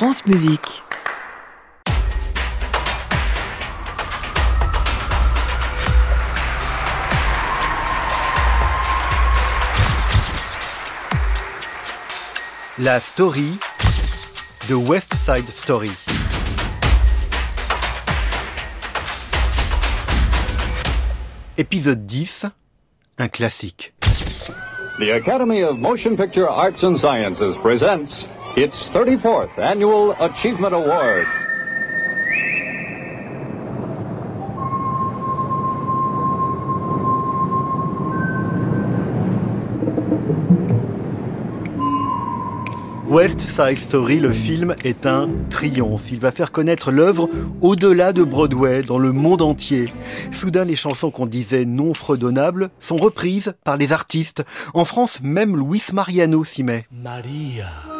France Musique. La story de West Side Story. Épisode 10, un classique. The Academy of Motion Picture Arts and Sciences presents its 34th Annual Achievement Award. West Side Story, le film, est un triomphe. Il va faire connaître l'œuvre au-delà de Broadway, dans le monde entier. Soudain, les chansons qu'on disait non fredonnables sont reprises par les artistes. En France, même Luis Mariano s'y met. Maria.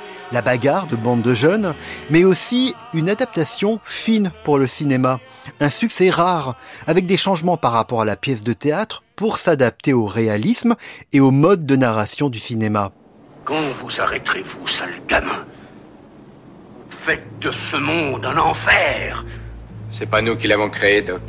la bagarre de bande de jeunes, mais aussi une adaptation fine pour le cinéma, un succès rare, avec des changements par rapport à la pièce de théâtre pour s'adapter au réalisme et au mode de narration du cinéma. Quand vous arrêterez-vous, sale gamin faites de ce monde un enfer C'est pas nous qui l'avons créé, Doc.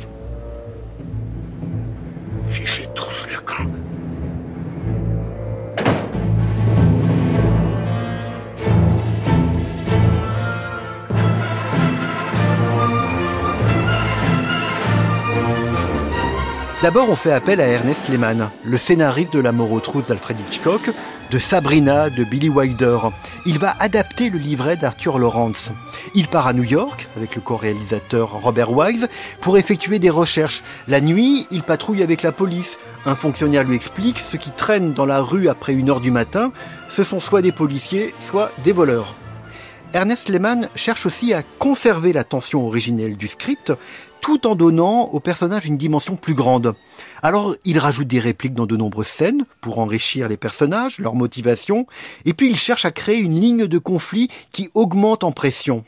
D'abord, on fait appel à Ernest Lehman, le scénariste de La mort aux trousses d'Alfred Hitchcock, de Sabrina de Billy Wilder. Il va adapter le livret d'Arthur Lawrence. Il part à New York avec le co-réalisateur Robert Wise pour effectuer des recherches. La nuit, il patrouille avec la police. Un fonctionnaire lui explique ce qui traîne dans la rue après une heure du matin, ce sont soit des policiers, soit des voleurs. Ernest Lehman cherche aussi à conserver la tension originelle du script, tout en donnant au personnage une dimension plus grande. Alors, il rajoute des répliques dans de nombreuses scènes pour enrichir les personnages, leur motivation, et puis il cherche à créer une ligne de conflit qui augmente en pression.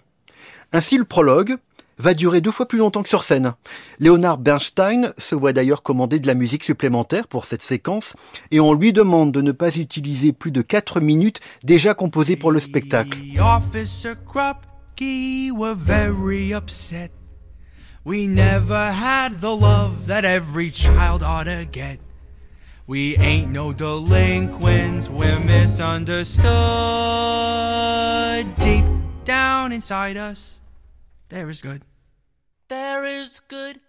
Ainsi, le prologue va durer deux fois plus longtemps que sur scène. Leonard Bernstein se voit d'ailleurs commander de la musique supplémentaire pour cette séquence, et on lui demande de ne pas utiliser plus de 4 minutes déjà composées pour le spectacle. We never had the love that every child ought to get. We ain't no delinquents, we're misunderstood. Deep down inside us, there is good. There is good.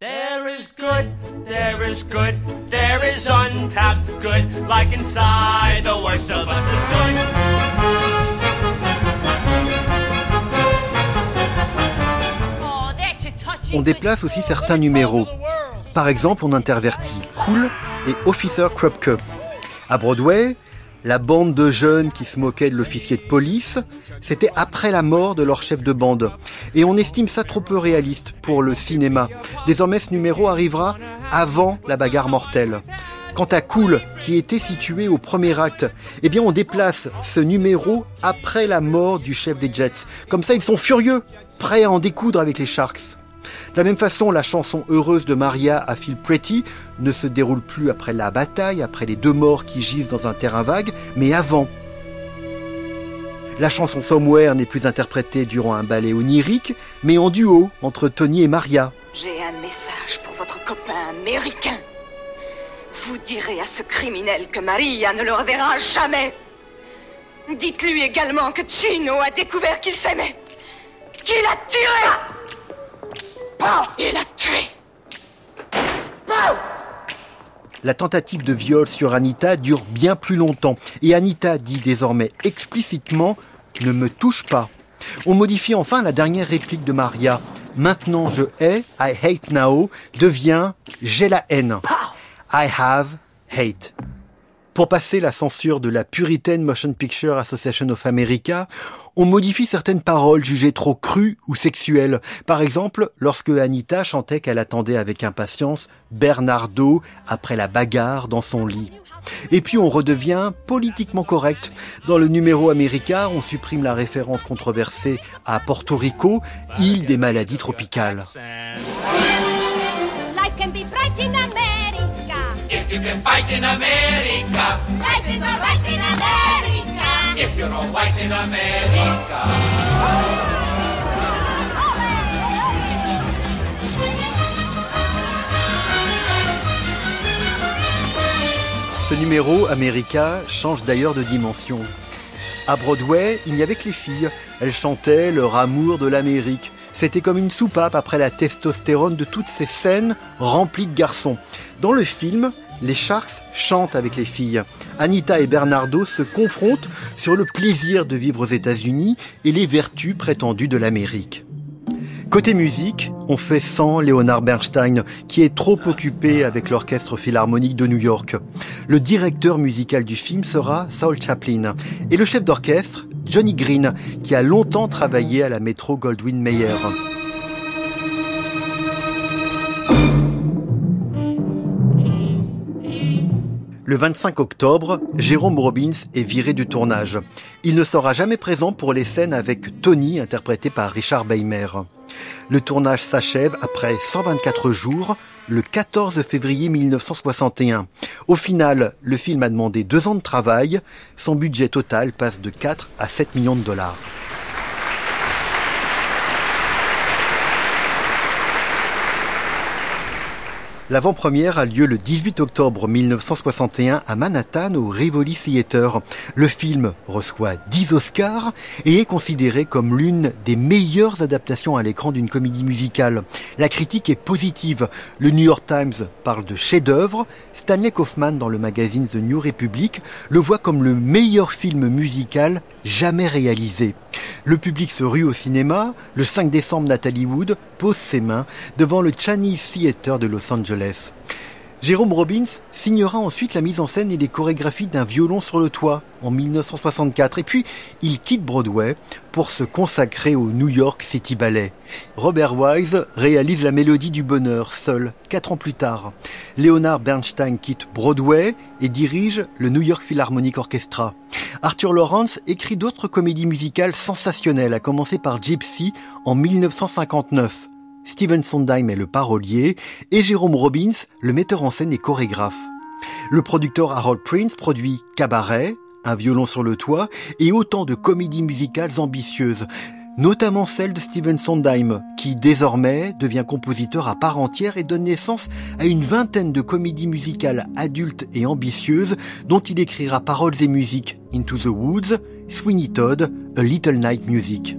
There is good, there is good, there is untapped good, like inside the worst of us is good. On déplace aussi certains numéros. Par exemple, on intervertit Cool et Officer Krupke. À Broadway, la bande de jeunes qui se moquaient de l'officier de police, c'était après la mort de leur chef de bande. Et on estime ça trop peu réaliste pour le cinéma. Désormais, ce numéro arrivera avant la bagarre mortelle. Quant à Cool, qui était situé au premier acte, eh bien on déplace ce numéro après la mort du chef des Jets. Comme ça, ils sont furieux, prêts à en découdre avec les Sharks. De la même façon, la chanson heureuse de Maria à Feel Pretty ne se déroule plus après la bataille, après les deux morts qui gisent dans un terrain vague, mais avant. La chanson Somewhere n'est plus interprétée durant un ballet onirique, mais en duo entre Tony et Maria. J'ai un message pour votre copain américain. Vous direz à ce criminel que Maria ne le reverra jamais. Dites-lui également que Chino a découvert qu'il s'aimait. La tentative de viol sur Anita dure bien plus longtemps et Anita dit désormais explicitement ne me touche pas. On modifie enfin la dernière réplique de Maria. Maintenant je hais, I hate now, devient j'ai la haine. I have hate. Pour passer la censure de la Puritan Motion Picture Association of America, on modifie certaines paroles jugées trop crues ou sexuelles. Par exemple, lorsque Anita chantait qu'elle attendait avec impatience Bernardo après la bagarre dans son lit. Et puis on redevient politiquement correct. Dans le numéro américain, on supprime la référence controversée à Porto Rico, île des maladies tropicales. Ce numéro, America, change d'ailleurs de dimension. À Broadway, il n'y avait que les filles. Elles chantaient leur amour de l'Amérique. C'était comme une soupape après la testostérone de toutes ces scènes remplies de garçons. Dans le film, les Sharks chantent avec les filles. Anita et Bernardo se confrontent sur le plaisir de vivre aux États-Unis et les vertus prétendues de l'Amérique. Côté musique, on fait sans Leonard Bernstein, qui est trop occupé avec l'Orchestre Philharmonique de New York. Le directeur musical du film sera Saul Chaplin. Et le chef d'orchestre, Johnny Green, qui a longtemps travaillé à la Metro Goldwyn Mayer. Le 25 octobre, Jérôme Robbins est viré du tournage. Il ne sera jamais présent pour les scènes avec Tony, interprété par Richard Beymer. Le tournage s'achève après 124 jours, le 14 février 1961. Au final, le film a demandé deux ans de travail. Son budget total passe de 4 à 7 millions de dollars. L'avant-première a lieu le 18 octobre 1961 à Manhattan au Rivoli Theater. Le film reçoit 10 Oscars et est considéré comme l'une des meilleures adaptations à l'écran d'une comédie musicale. La critique est positive. Le New York Times parle de chef-d'œuvre. Stanley Kaufman dans le magazine The New Republic le voit comme le meilleur film musical jamais réalisé. Le public se rue au cinéma. Le 5 décembre, Nathalie Wood pose ses mains devant le Chinese Theater de Los Angeles. Jérôme Robbins signera ensuite la mise en scène et les chorégraphies d'un violon sur le toit en 1964 et puis il quitte Broadway pour se consacrer au New York City Ballet. Robert Wise réalise la mélodie du bonheur seul quatre ans plus tard. Leonard Bernstein quitte Broadway et dirige le New York Philharmonic Orchestra. Arthur Lawrence écrit d'autres comédies musicales sensationnelles, à commencer par Gypsy en 1959. Steven Sondheim est le parolier et Jérôme Robbins, le metteur en scène et chorégraphe. Le producteur Harold Prince produit Cabaret, Un violon sur le toit et autant de comédies musicales ambitieuses, notamment celle de Steven Sondheim, qui désormais devient compositeur à part entière et donne naissance à une vingtaine de comédies musicales adultes et ambitieuses dont il écrira paroles et musique Into the Woods, Sweeney Todd, A Little Night Music.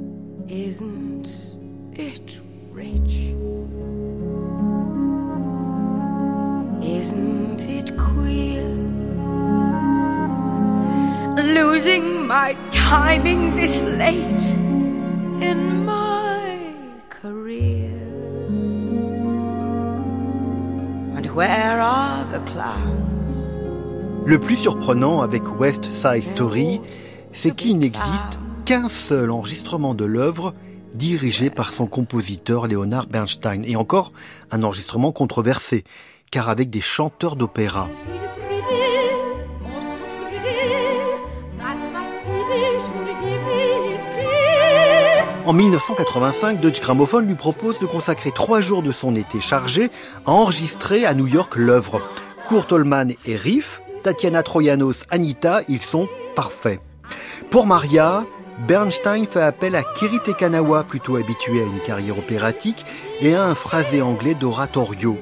My timing this late in my career. And where are the clowns? Le plus surprenant avec West Side Story, c'est qu'il n'existe qu'un seul enregistrement de l'œuvre dirigé par son compositeur Leonard Bernstein, et encore un enregistrement controversé, car avec des chanteurs d'opéra. En 1985, Deutsche Grammophon lui propose de consacrer trois jours de son été chargé à enregistrer à New York l'œuvre. Kurt Holman et Riff, Tatiana Troyanos, Anita, ils sont parfaits. Pour Maria, Bernstein fait appel à Kiri Tekanawa, plutôt habitué à une carrière opératique, et à un phrasé anglais d'oratorio.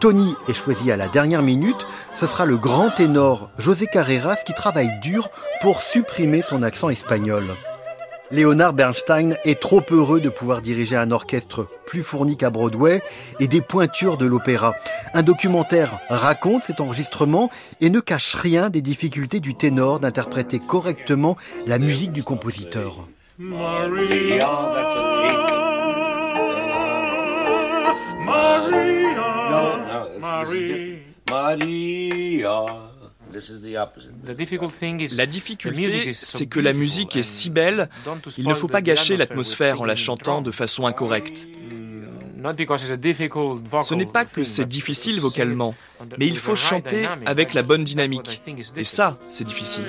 Tony est choisi à la dernière minute, ce sera le grand ténor José Carreras qui travaille dur pour supprimer son accent espagnol. Leonard Bernstein est trop heureux de pouvoir diriger un orchestre plus fourni qu'à Broadway et des pointures de l'opéra. Un documentaire raconte cet enregistrement et ne cache rien des difficultés du ténor d'interpréter correctement la musique du compositeur. La difficulté, c'est que la musique est si belle, il ne faut pas gâcher l'atmosphère en la chantant de façon incorrecte. Ce n'est pas que c'est difficile vocalement, mais il faut chanter avec la bonne dynamique. Et ça, c'est difficile.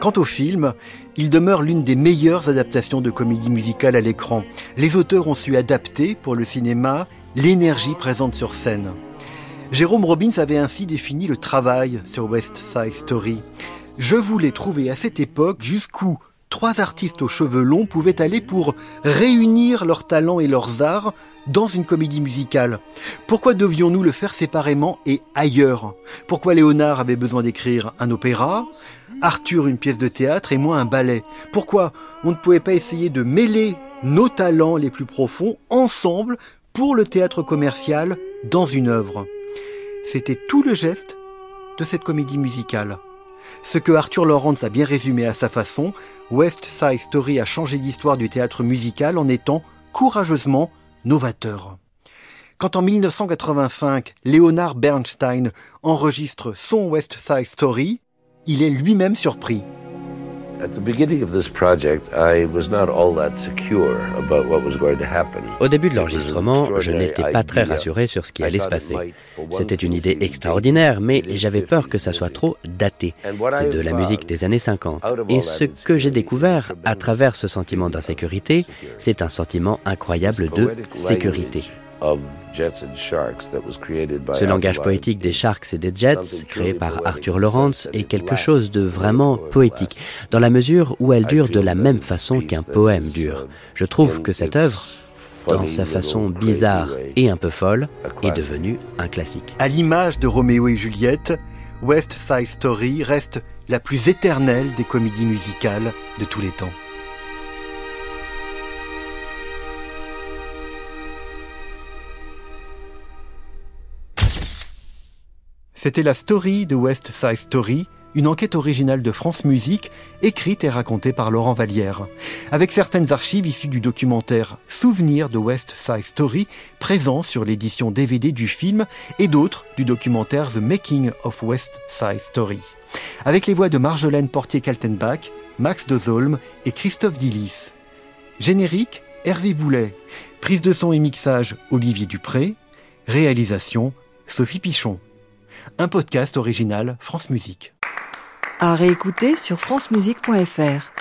Quant au film, il demeure l'une des meilleures adaptations de comédie musicale à l'écran. Les auteurs ont su adapter pour le cinéma l'énergie présente sur scène. Jérôme Robbins avait ainsi défini le travail sur West Side Story. Je voulais trouver à cette époque jusqu'où trois artistes aux cheveux longs pouvaient aller pour réunir leurs talents et leurs arts dans une comédie musicale. Pourquoi devions-nous le faire séparément et ailleurs? Pourquoi Léonard avait besoin d'écrire un opéra, Arthur une pièce de théâtre et moi un ballet? Pourquoi on ne pouvait pas essayer de mêler nos talents les plus profonds ensemble pour le théâtre commercial dans une œuvre? C'était tout le geste de cette comédie musicale. Ce que Arthur Lawrence a bien résumé à sa façon, West Side Story a changé l'histoire du théâtre musical en étant courageusement novateur. Quand en 1985, Leonard Bernstein enregistre son West Side Story, il est lui-même surpris. Au début de l'enregistrement, je n'étais pas très rassuré sur ce qui allait se passer. C'était une idée extraordinaire, mais j'avais peur que ça soit trop daté. C'est de la musique des années 50. Et ce que j'ai découvert à travers ce sentiment d'insécurité, c'est un sentiment incroyable de sécurité. Ce langage poétique des Sharks et des Jets, créé par Arthur Lawrence, est quelque chose de vraiment poétique, dans la mesure où elle dure de la même façon qu'un poème dure. Je trouve que cette œuvre, dans sa façon bizarre et un peu folle, est devenue un classique. À l'image de Roméo et Juliette, West Side Story reste la plus éternelle des comédies musicales de tous les temps. C'était la story de West Side Story, une enquête originale de France Musique, écrite et racontée par Laurent Vallière, avec certaines archives issues du documentaire Souvenirs de West Side Story, présent sur l'édition DVD du film, et d'autres du documentaire The Making of West Side Story, avec les voix de Marjolaine Portier-Kaltenbach, Max Dozolm et Christophe Dillis. Générique, Hervé Boulet. Prise de son et mixage, Olivier Dupré. Réalisation, Sophie Pichon un podcast original France Musique. À réécouter sur francemusique.fr.